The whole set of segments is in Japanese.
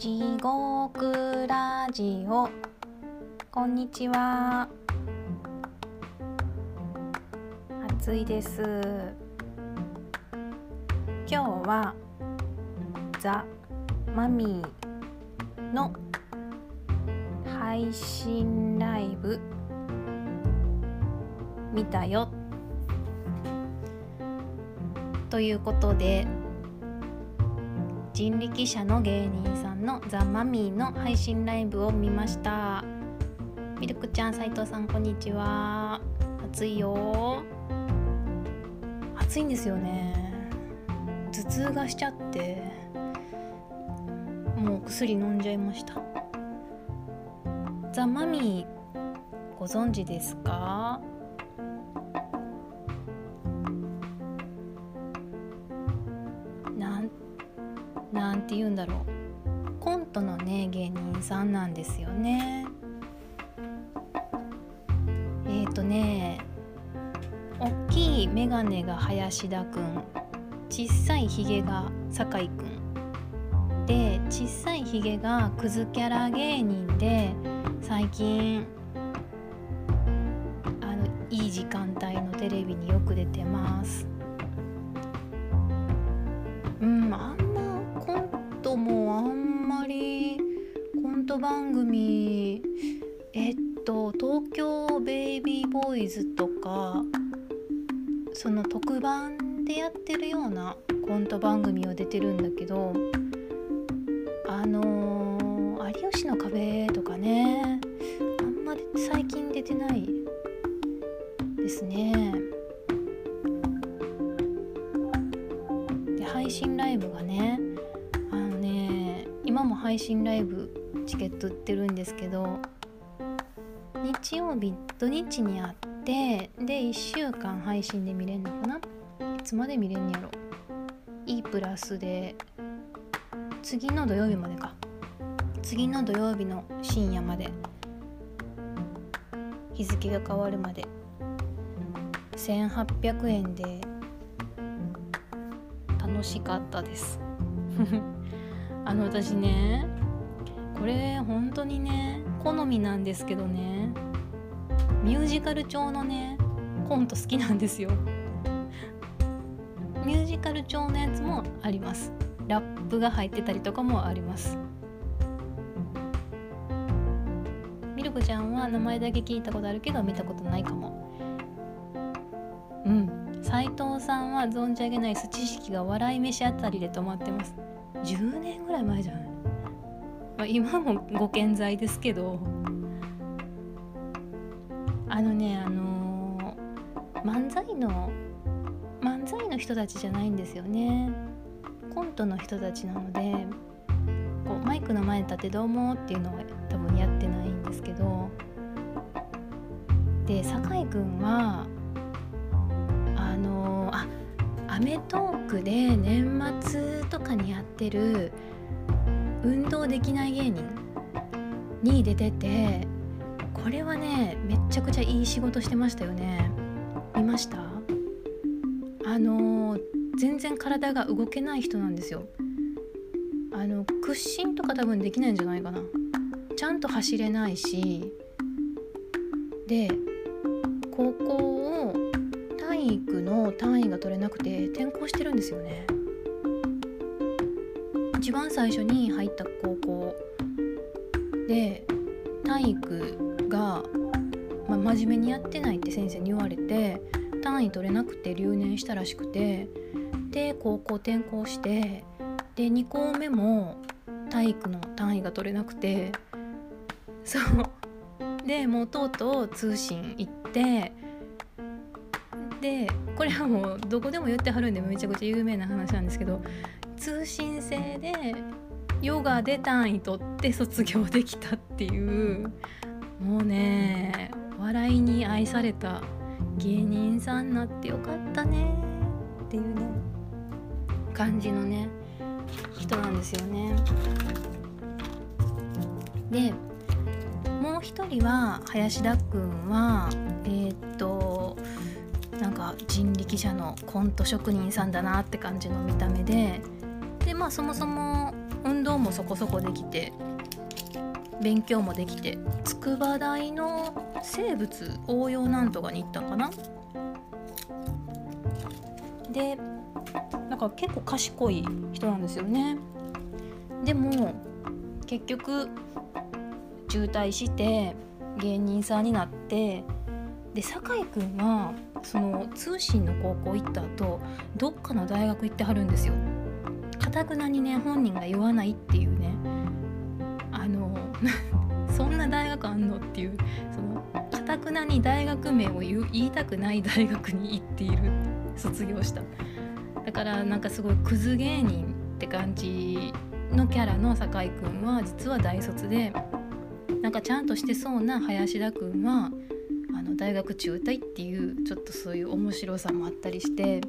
地獄ラジオ。こんにちは。暑いです。今日はザ・マミーの配信ライブ見たよ。ということで人力車の芸人さんのザ・マミーの配信ライブを見ました。ミルクちゃん斉藤さんこんにちは。暑いよ。暑いんですよね。頭痛がしちゃってもう薬飲んじゃいました。ザ・マミーご存知ですか？んて言うんだろう。コントのね芸人さんなんですよね。えっ、ー、とね大きい眼鏡が林田くん小さいひげが酒井くんで小さいひげがクズキャラ芸人で最近あのいい時間帯のテレビによく出てます。番でやってるようなコント番組を出てるんだけどあのー、有吉の壁とかねあんまり最近出てないですね。で配信ライブがねあのね今も配信ライブチケット売ってるんですけど日曜日土日にあってで1週間配信で見れるのかな。つまで見れんやろ E プラスで次の土曜日までか。次の土曜日の深夜まで。日付が変わるまで。1800円で。楽しかったです。あの私ねこれ本当にね好みなんですけどね。ミュージカル調のねコント好きなんですよ。ミュージカル調のやつもあります。ラップが入ってたりとかもあります。ミルクちゃんは名前だけ聞いたことあるけど見たことないかも。うん。斉藤さんは存じ上げない知識が笑い飯あたりで止まってます。10年ぐらい前じゃない、まあ、今もご健在ですけど。あのねあのー、漫才の才の人たちじゃないんですよね。コントの人たちなのでこうマイクの前に立ってどうもっていうのは多分やってないんですけどで酒井くんはあのあアメトークで年末とかにやってる運動できない芸人に出ててこれはねめっちゃくちゃいい仕事してましたよね。見ました？あの全然体が動けない人なんですよ。あの屈伸とか多分できないんじゃないかな。ちゃんと走れないしで高校を体育の単位が取れなくて転校してるんですよね。一番最初に入った高校。で体育が、まあ、真面目にやってないって先生に言われて単位取れなくて留年したらしくてで高校転校してで2校目も体育の単位が取れなくてそう。でもうとうとう通信行ってでこれはもうどこでも言ってはるんでめちゃくちゃ有名な話なんですけど通信制でヨガで単位取って卒業できたっていうもうね笑いに愛された芸人さんになってよかったねっていうね感じのね人なんですよね。でもう一人は林田くんはえー、っとなんか人力車のコント職人さんだなって感じの見た目ででまあそもそも運動もそこそこできて勉強もできて筑波大の生物応用なんとかに行ったかな。でなんか結構賢い人なんですよね。でも結局渋滞して芸人さんになってで酒井くんはその通信の高校行った後どっかの大学行ってはるんですよ。かたくなにね本人が言わないっていうね。あの 大学あんのっていうそのかたくなに大学名を言いたくない大学に行っている卒業した。だからなんかすごいクズ芸人って感じのキャラの酒井くんは実は大卒でなんかちゃんとしてそうな林田くんはあの大学中退っていうちょっとそういう面白さもあったりして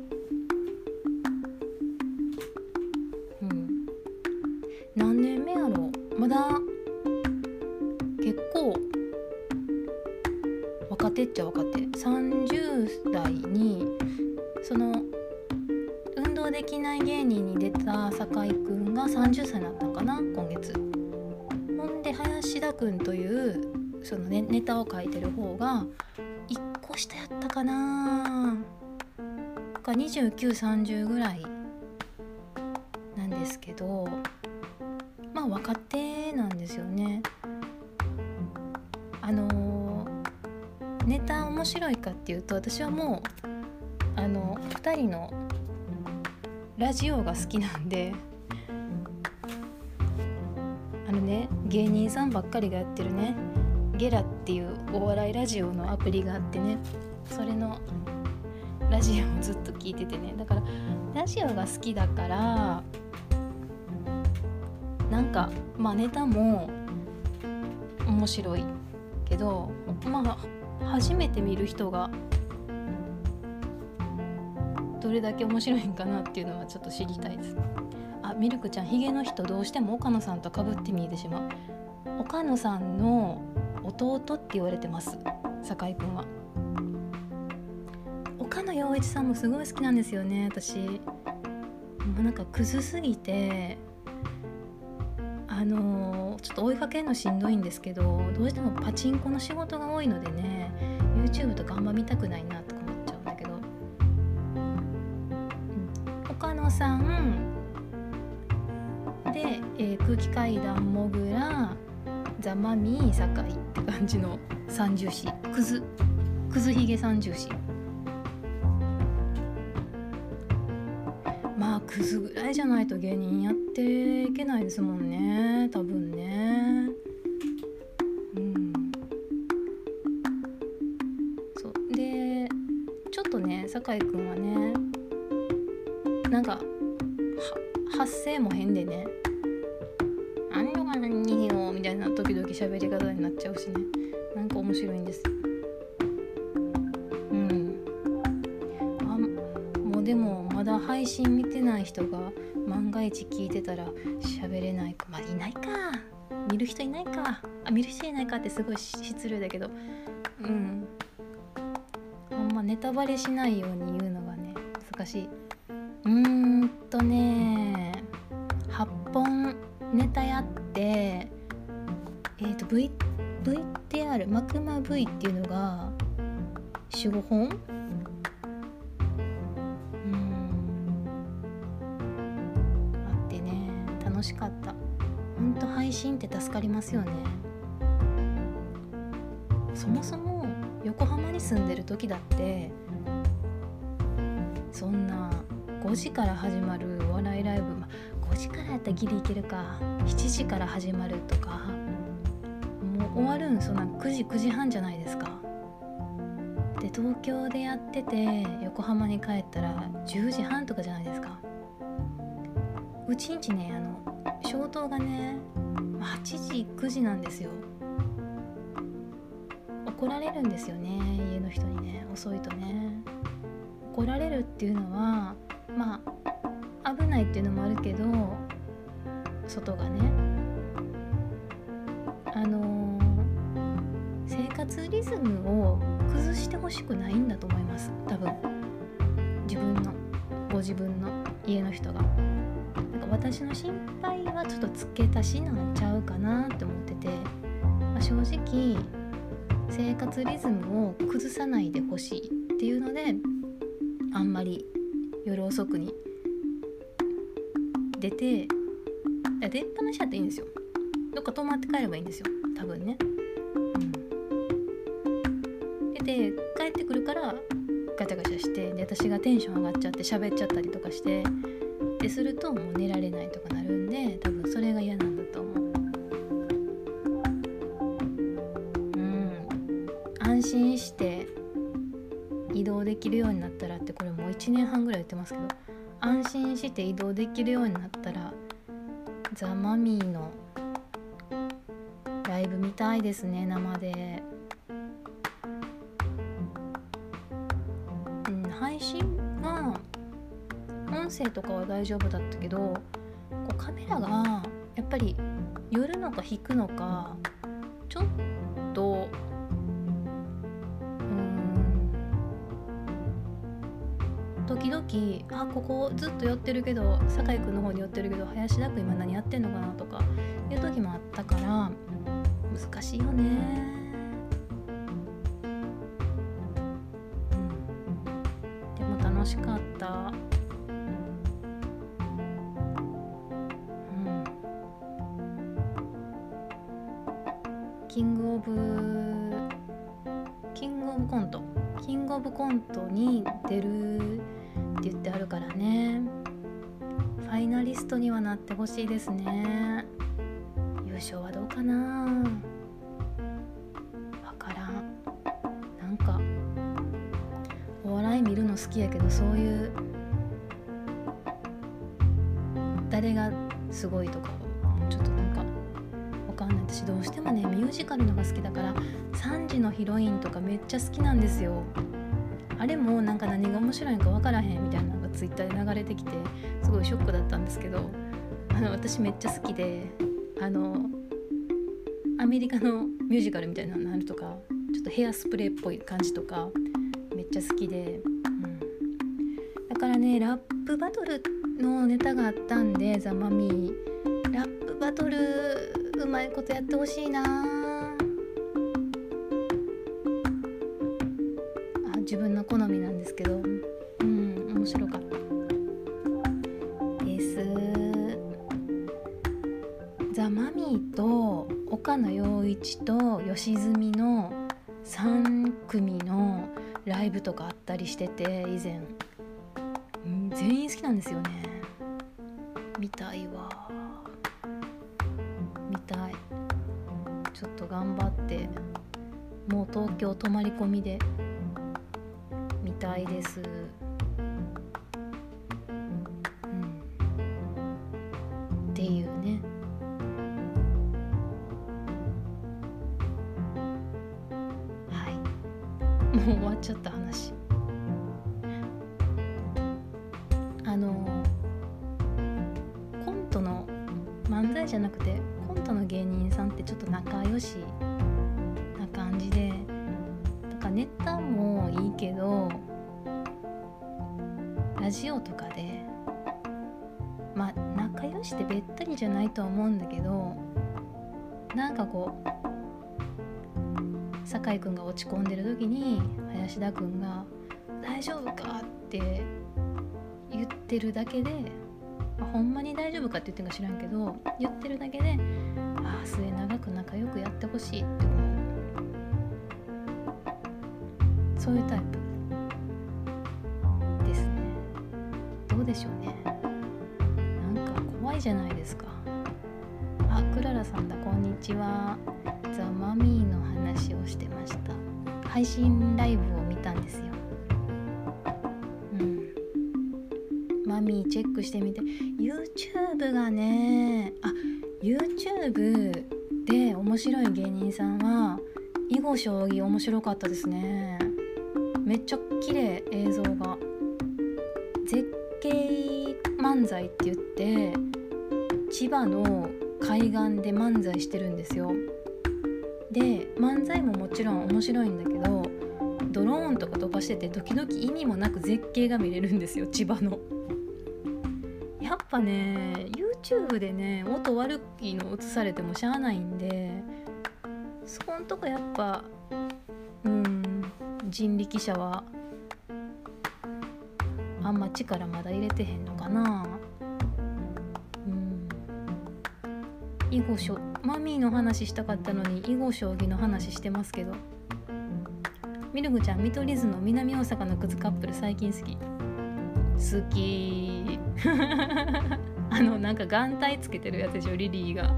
2930ぐらいなんですけどまあ若手なんですよね。あのネタ面白いかっていうと私はもうあの2人のラジオが好きなんであのね芸人さんばっかりがやってるねゲラっていうお笑いラジオのアプリがあってねそれのラジオをずっと聞いててね。だからラジオが好きだからなんかまあネタも面白いけどまあ初めて見る人がどれだけ面白いんかなっていうのはちょっと知りたいです。あミルクちゃんヒゲの人どうしても岡野さんとかぶって見えてしまう。岡野さんの弟って言われてます。酒井くんは。岡野陽一さんもすごい好きなんですよね私。もうなんかクズすぎてあの、ちょっと追いかけるのしんどいんですけどどうしてもパチンコの仕事が多いのでね YouTube とかあんま見たくないなとか思っちゃうんだけど、うん、岡野さん。で、えー、空気階段もぐらザ・マミー酒井って感じの三重視クズ。クズひげ三重視クズぐらいじゃないと芸人やっていけないですもんね多分ね。うん。そう。でちょっとね酒井くんはねなんか発声も変でね「あんのか何よ」みたいな時々喋り方になっちゃうしねなんか面白いんですだ配信見てない人が万が一聞いてたら喋れないか。まあいないか。見る人いないか。あ見る人いないかってすごい失礼だけど。うん。ほんまネタバレしないように言うのがね難しい。うーんとね8本ネタやってえっ、ー、と v VTR マクマ V っていうのが45本だってそんな5時から始まるお笑いライブ、ま、5時からやったらギリいけるか7時から始まるとかもう終わるんそんな9時9時半じゃないですか。で東京でやってて横浜に帰ったら10時半とかじゃないですか。うちんちねあの消灯がね8時9時なんですよ。怒られるんですよね人にね遅いとね怒られるっていうのはまあ危ないっていうのもあるけど外がねあのー、生活リズムを崩してほしくないんだと思います。多分。自分の。ご自分の。家の人が。だか私の心配はちょっと付け足しなんちゃうかなって思ってて、まあ、正直生活リズムを崩さないでほしいっていうのであんまり夜遅くに出て出っ放しちゃっていいんですよ。どっか泊まって帰ればいいんですよ。多分ね、うん、でで帰ってくるからガチャガチャしてで私がテンション上がっちゃって喋っちゃったりとかしてでするともう寝られないとかなるんで多分それが嫌なん安心して移動できるようになったらってこれもう1年半ぐらい言ってますけど安心して移動できるようになったらザ・マミーのライブ見たいですね生で、うん、配信は音声とかは大丈夫だったけどこうカメラがやっぱり寄るのか引くのか時々あここずっと寄ってるけど酒井君の方に寄ってるけど林田君今何やってんのかなとかいう時もあったから難しいよね、でも楽しかった。キングオブキングオブコント。キングオブコントなってほしいですね。優勝はどうかな。わからん。なんかお笑い見るの好きやけどそういう誰がすごいとかちょっとなんかわかんない。私どうしてもねミュージカルのが好きだから3時のヒロインとかめっちゃ好きなんですよ。あれもなんか何が面白いのか分からへんみたいなのがツイッターで流れてきてすごいショックだったんですけどの 私めっちゃ好きであのアメリカのミュージカルみたいなのあるとかちょっとヘアスプレーっぽい感じとかめっちゃ好きで、うん、だからねラップバトルのネタがあったんでザ・マミー。ラップバトルうまいことやってほしいなりしてて以前、うん、全員好きなんですよね。見たいわ。見たい。ちょっと頑張って。もう東京泊まり込みで。たいです。落ち込んでる時に林田君が「大丈夫か?」って言ってるだけで、まあ、ほんまに大丈夫かって言ってるか知らんけど言ってるだけでああ末永く仲良くやってほしいって思う。そういうタイプ。ですね。どうでしょうね。なんか怖いじゃないですか。あクララさんだ。こんにちは。ザ・マミーの話をしてました。配信ライブを見たんですよ。うん。マミーチェックしてみて。YouTube がねあ YouTube で面白い芸人さんは囲碁将棋面白かったですね。めっちゃ綺麗映像が。絶景漫才って言って千葉の海岸で漫才してるんですよ。で漫才ももちろん面白いんだけどとか飛ばしてて時々意味もなく絶景が見れるんですよ 千葉の。ややっぱね YouTube でね音悪いの映されてもしゃあないんでそこんとこやっぱうん人力車はあんま力まだ入れてへんのかな。うん。囲碁将マミーの話したかったのに囲碁将棋の話してますけどミルクちゃん見取り図の南大阪のクズカップル最近好き。好き。あのなんか眼帯つけてるやつでしょリリーが。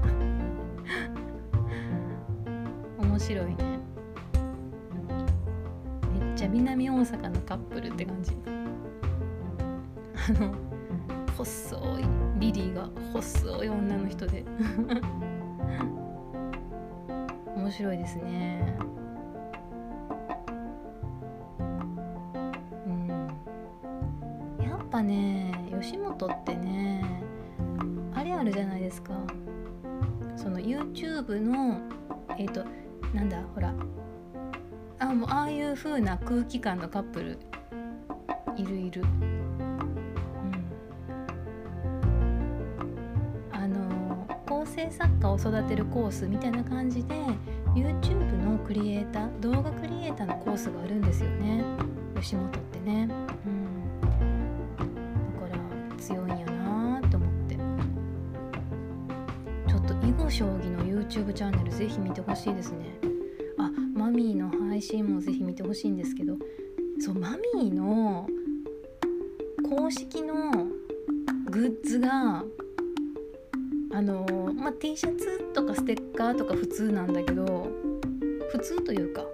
面白いね。めっちゃ南大阪のカップルって感じ。あの細いリリーが細い女の人で。面白いですね。ね吉本ってねあれあるじゃないですか。その YouTube のえっ、ー、となんだほら。あもうああいう風な空気感のカップル。いるいる。成作家を育てるコースみたいな感じで YouTube のクリエイター動画クリエイターのコースがあるんですよね。吉本ってね、将棋の YouTube チャンネルぜひ見てほしいですね。あマミーの配信もぜひ見てほしいんですけど。そうマミーの公式のグッズがあのまあ、T シャツとかステッカーとか普通なんだけど普通というか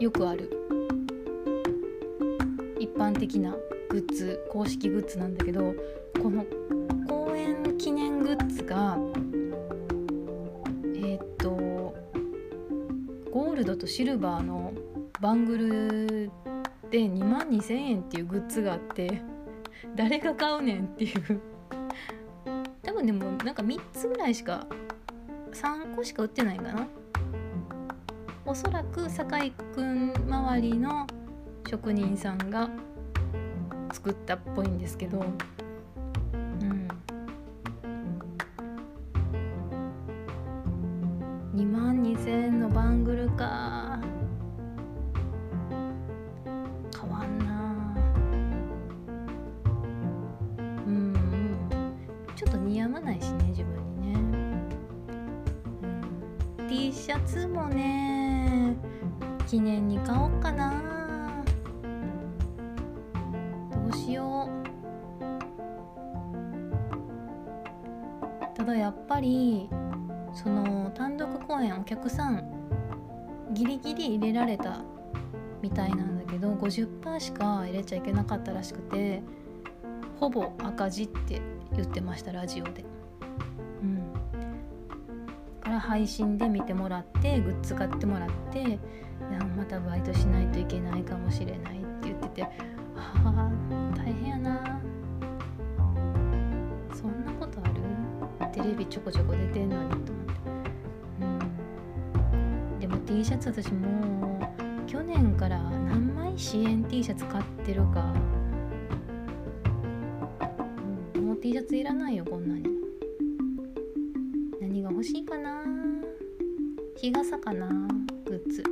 よくある一般的なグッズ公式グッズなんだけどこの公演記念グッズがールドとシルバーのバングルで2万2,000円っていうグッズがあって誰が買うねんっていう。多分でもなんか3つぐらいしか3個しか売ってないかな。おそらく酒井くん周りの職人さんが作ったっぽいんですけど読まないしね、自分にね。T シャツもね記念に買おうかな。どうしよう。ただやっぱりその単独公演お客さんギリギリ入れられたみたいなんだけど50%しか入れちゃいけなかったらしくてほぼ赤字って言ってましたラジオで。うん。から配信で見てもらってグッズ買ってもらってまたバイトしないといけないかもしれないって言っててああ大変やな。そんなことある？テレビちょこちょこ出てんのにと思って、うん、でも T シャツ私もう去年から何枚支援 T シャツ買ってるか、T シャツいらないよこんなに。何が欲しいかな？日傘かな？グッズ。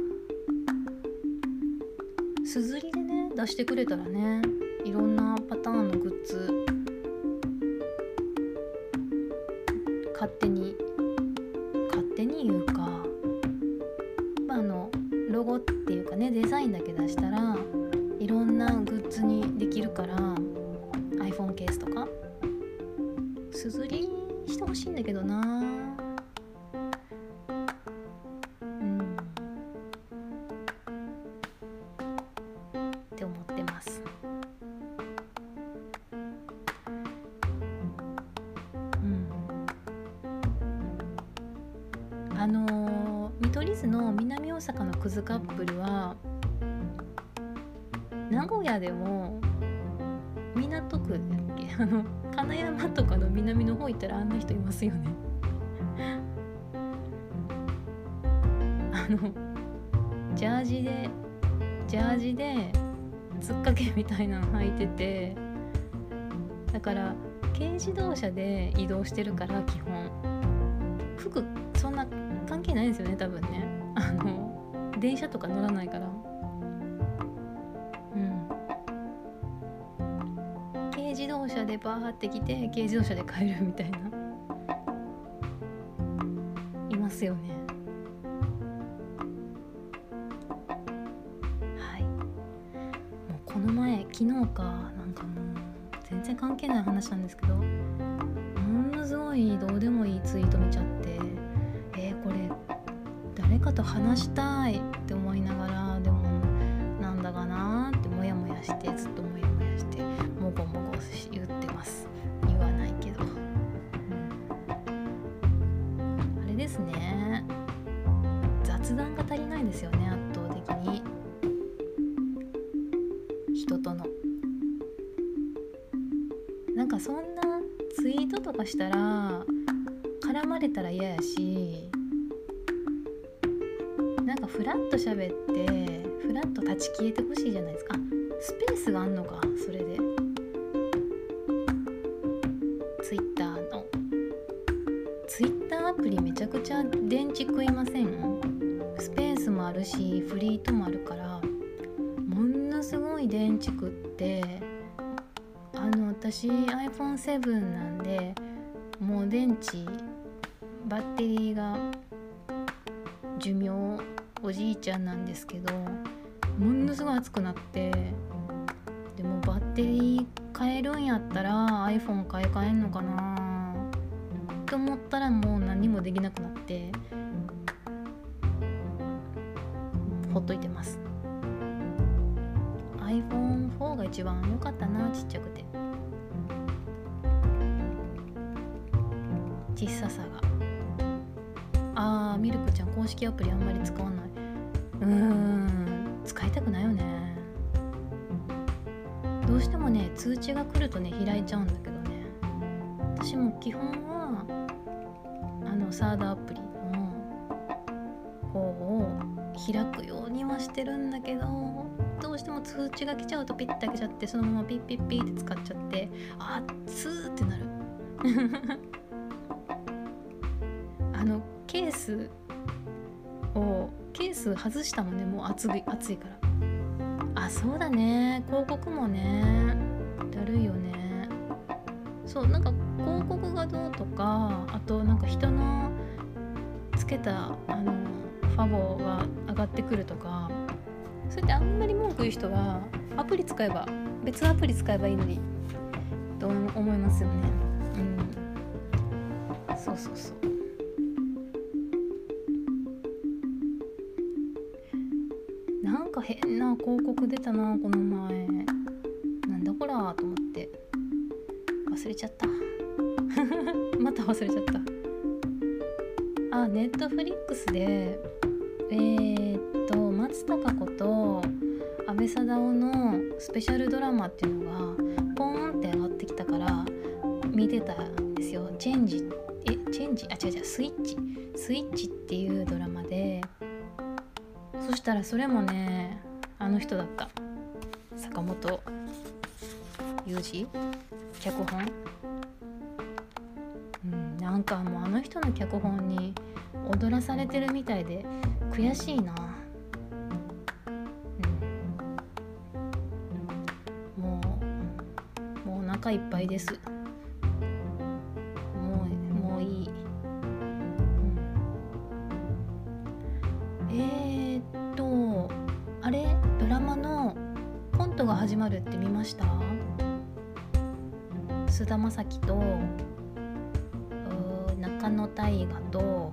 すずりでね出してくれたらねいろんなパターンのグッズあの見取り図の南大阪のクズカップルは名古屋でも港区だっけ？あの金山とかの南の方行ったらあんな人いますよね。あのジャージでジャージでつっかけみたいなの履いててだから軽自動車で移動してるから基本。服そんな関係ないんですよね多分ね。あの電車とか乗らないから。うん。軽自動車でバーって来て軽自動車で帰るみたいな。いますよね。はい。もうこの前昨日かなんかもう全然関係ない話なんですけどものすごいどうでもいいツイート見ちゃって、と話したいって思いながらでもなんだかなってモヤモヤしてずっとモヤモヤしてもごもご言ってます。言わないけど、うん、あれですね。雑談が足りないですよね圧倒的に。人との。なんかそんなツイートとかしたら絡まれたら嫌やし私 iPhone7 なんでもう電池バッテリーが寿命おじいちゃんなんですけどものすごい熱くなってでもバッテリー変えるんやったら iPhone 買い替えんのかなと思ったらもう何もできなくなってほっといてます。iPhone4 が一番良かったなちっちゃくて。小ささが。あーミルクちゃん公式アプリあんまり使わない。うーん使いたくないよね。どうしてもね通知が来るとね開いちゃうんだけどね。私も基本はあのサードアプリの方を開くようにはしてるんだけどどうしても通知が来ちゃうとピッて開けちゃってそのままピッピッピッて使っちゃってあっつーってなる。あのケースをケース外したもんねもう熱い熱いから。あそうだね。広告もね。だるいよね。そうなんか広告がどうとかあとなんか人のつけたあのファボが上がってくるとかそれってあんまり文句言う人はアプリ使えば別のアプリ使えばいいのにと思いますよね。うん。そうそうそう。変な広告出たなこの前。なんだこらと思って。忘れちゃった。また忘れちゃった。あネットフリックスでえー、っと松たか子と阿部サダヲのスペシャルドラマっていうのがポーンって上がってきたから見てたんですよ。チェンジえチェンジ？あ違う違う。スイッチ。スイッチっていうドラマでそしたらそれもねあの人だった。坂本雄二？脚本？うんなんかもうあの人の脚本に踊らされてるみたいで悔しいな。うん。もうもうお腹いっぱいです。中野大河と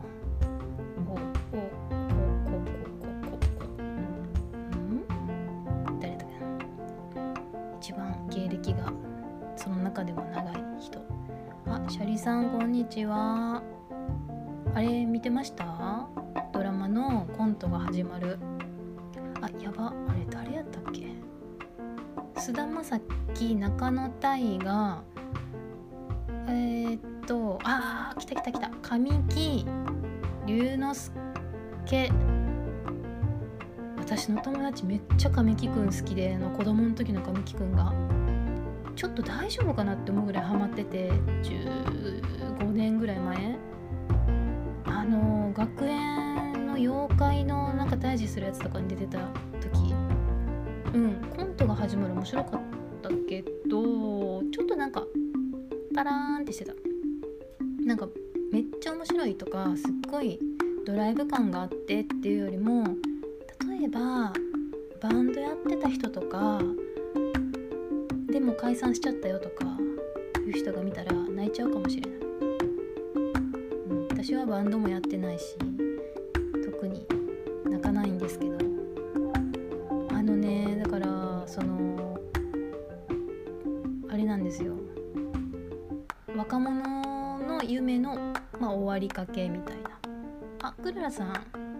一番芸歴がその中でも長い人あシャリさん。こん。にちはあれ見てましたドラマのコントが始まるあやばあれ誰やったっけ菅田将暉中野大がえー、っとあー来た来た来た。神木隆之介。私の友達めっちゃ神木くん好きでの子供の時の神木くんが。ちょっと大丈夫かなって思うぐらいハマってて15年ぐらい前。あの学園の妖怪のなんか退治するやつとかに出てた時。うんコントが始まる面白かったけどちょっとなんかパラーンってしてた。なんかめっちゃ面白いとかすっごいドライブ感があってっていうよりも例えばバンドやってた人とかでも解散しちゃったよとかいう人が見たら泣いちゃうかもしれない、うん、私はバンドもやってないし特に泣かないんですけど。あのねだからそのあれなんですよ。若者の夢の、まあ、終わりかけみたいな。あクララさん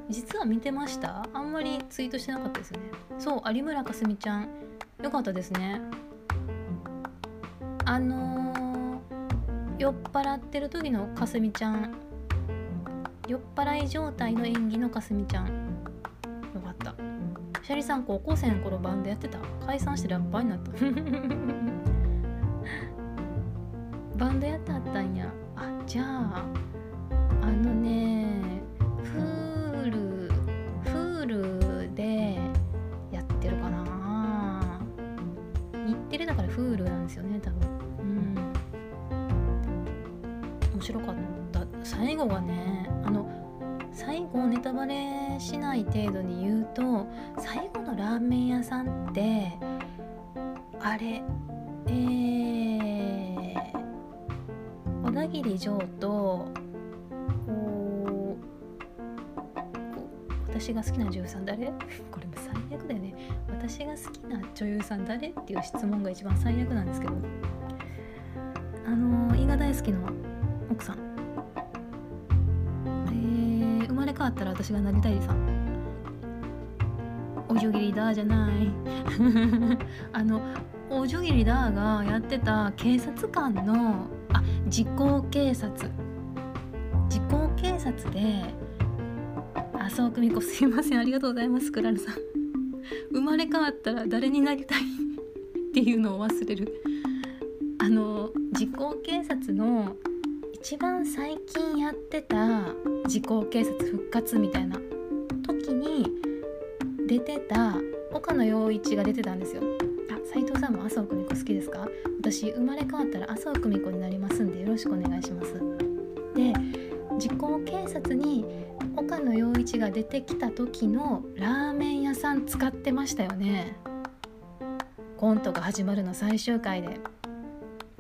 実は見てました？あんまりツイートしてなかったですね。そう有村架純ちゃん。よかったですね。あのー、酔っ払ってる時のかすみちゃん。酔っ払い状態の演技のかすみちゃん。よかった。シャリさん高校生の頃バンドやってた？解散してラッパーになった。バンドやってあったんや。あじゃああのねフールフールでやってるかな。日テレだからフールなんですよね多分。うん。面白かった。最後がねあの最後ネタバレしない程度に言うと最後のラーメン屋さんってあれえー、小田切城とこう私が好きな女優さん誰？これも最悪だよね。私が好きな女優さん誰っていう質問が一番最悪なんですけど。あの伊賀大好きの奥さん。えー、生まれ変わったら私がなりたいさん。おじゅぎりだじゃない。あのおじゅぎりだがやってた警察官のあ時効警察時効警察で麻生久美子すいません。ありがとうございます。クラルさん。生まれ変わったら誰になりたいっていうのを忘れる。あの時効警察の一番最近やってた時効警察復活みたいな時に出てた岡野陽一が出てたんですよ。んも麻生久美子好きですか？私生まれ変わったら麻生久美子になりますんでよろしくお願いします。で時効警察に岡野陽一が出てきた時のラーメン屋さん使ってましたよね。コントが始まるの最終回で。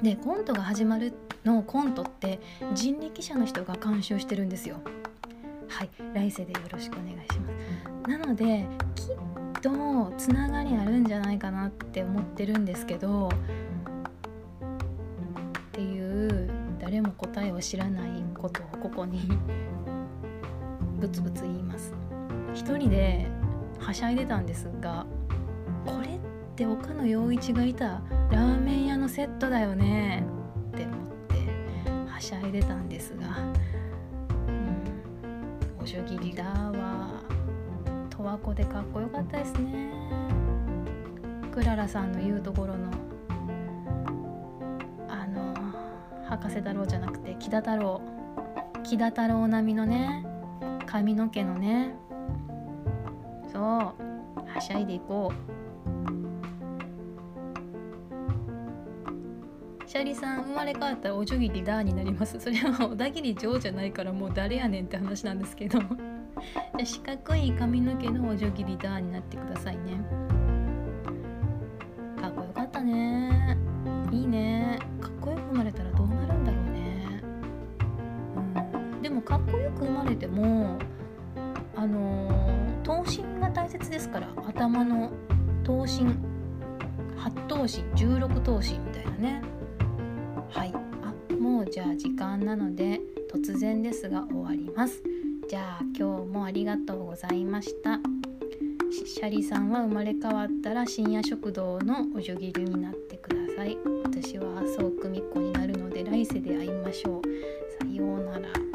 でコントが始まるのコントって人力車の人が監修してるんですよ。はい来世でよろしくお願いします。なのできっとつながりあるんじゃないかなって思ってるんですけどっていう誰も答えを知らないことをここに ブツブツ言います。一人ではしゃいでたんですがこれって岡野陽一がいたラーメン屋のセットだよねって思ってはしゃいでたんですが、うん、おしょぎりだは十和子でかっこよかったですね。クララさんの言うところのあの博士太郎じゃなくて木田太郎。木田太郎並みのね髪の毛のね。そう。はしゃいでいこう。シャリさん生まれ変わったらおじょぎりダーになります。それは小田切城じゃないからもう誰やねんって話なんですけど。じゃ四角い髪の毛のおじょぎりダーになってくださいね。かっこよかったね。いいね。かっこよく生まれたらどうなるんだろうね。うん。でもかっこよく生まれてもあのー、頭身が大切ですから頭の頭身八頭身16頭身みたいなね。はい。あもうじゃあ時間なので突然ですが終わります。じゃあ今日もありがとうございました。シャリさんは生まれ変わったら深夜食堂のおじょぎりになってください。私は麻生久美子になるので来世で会いましょう。さようなら。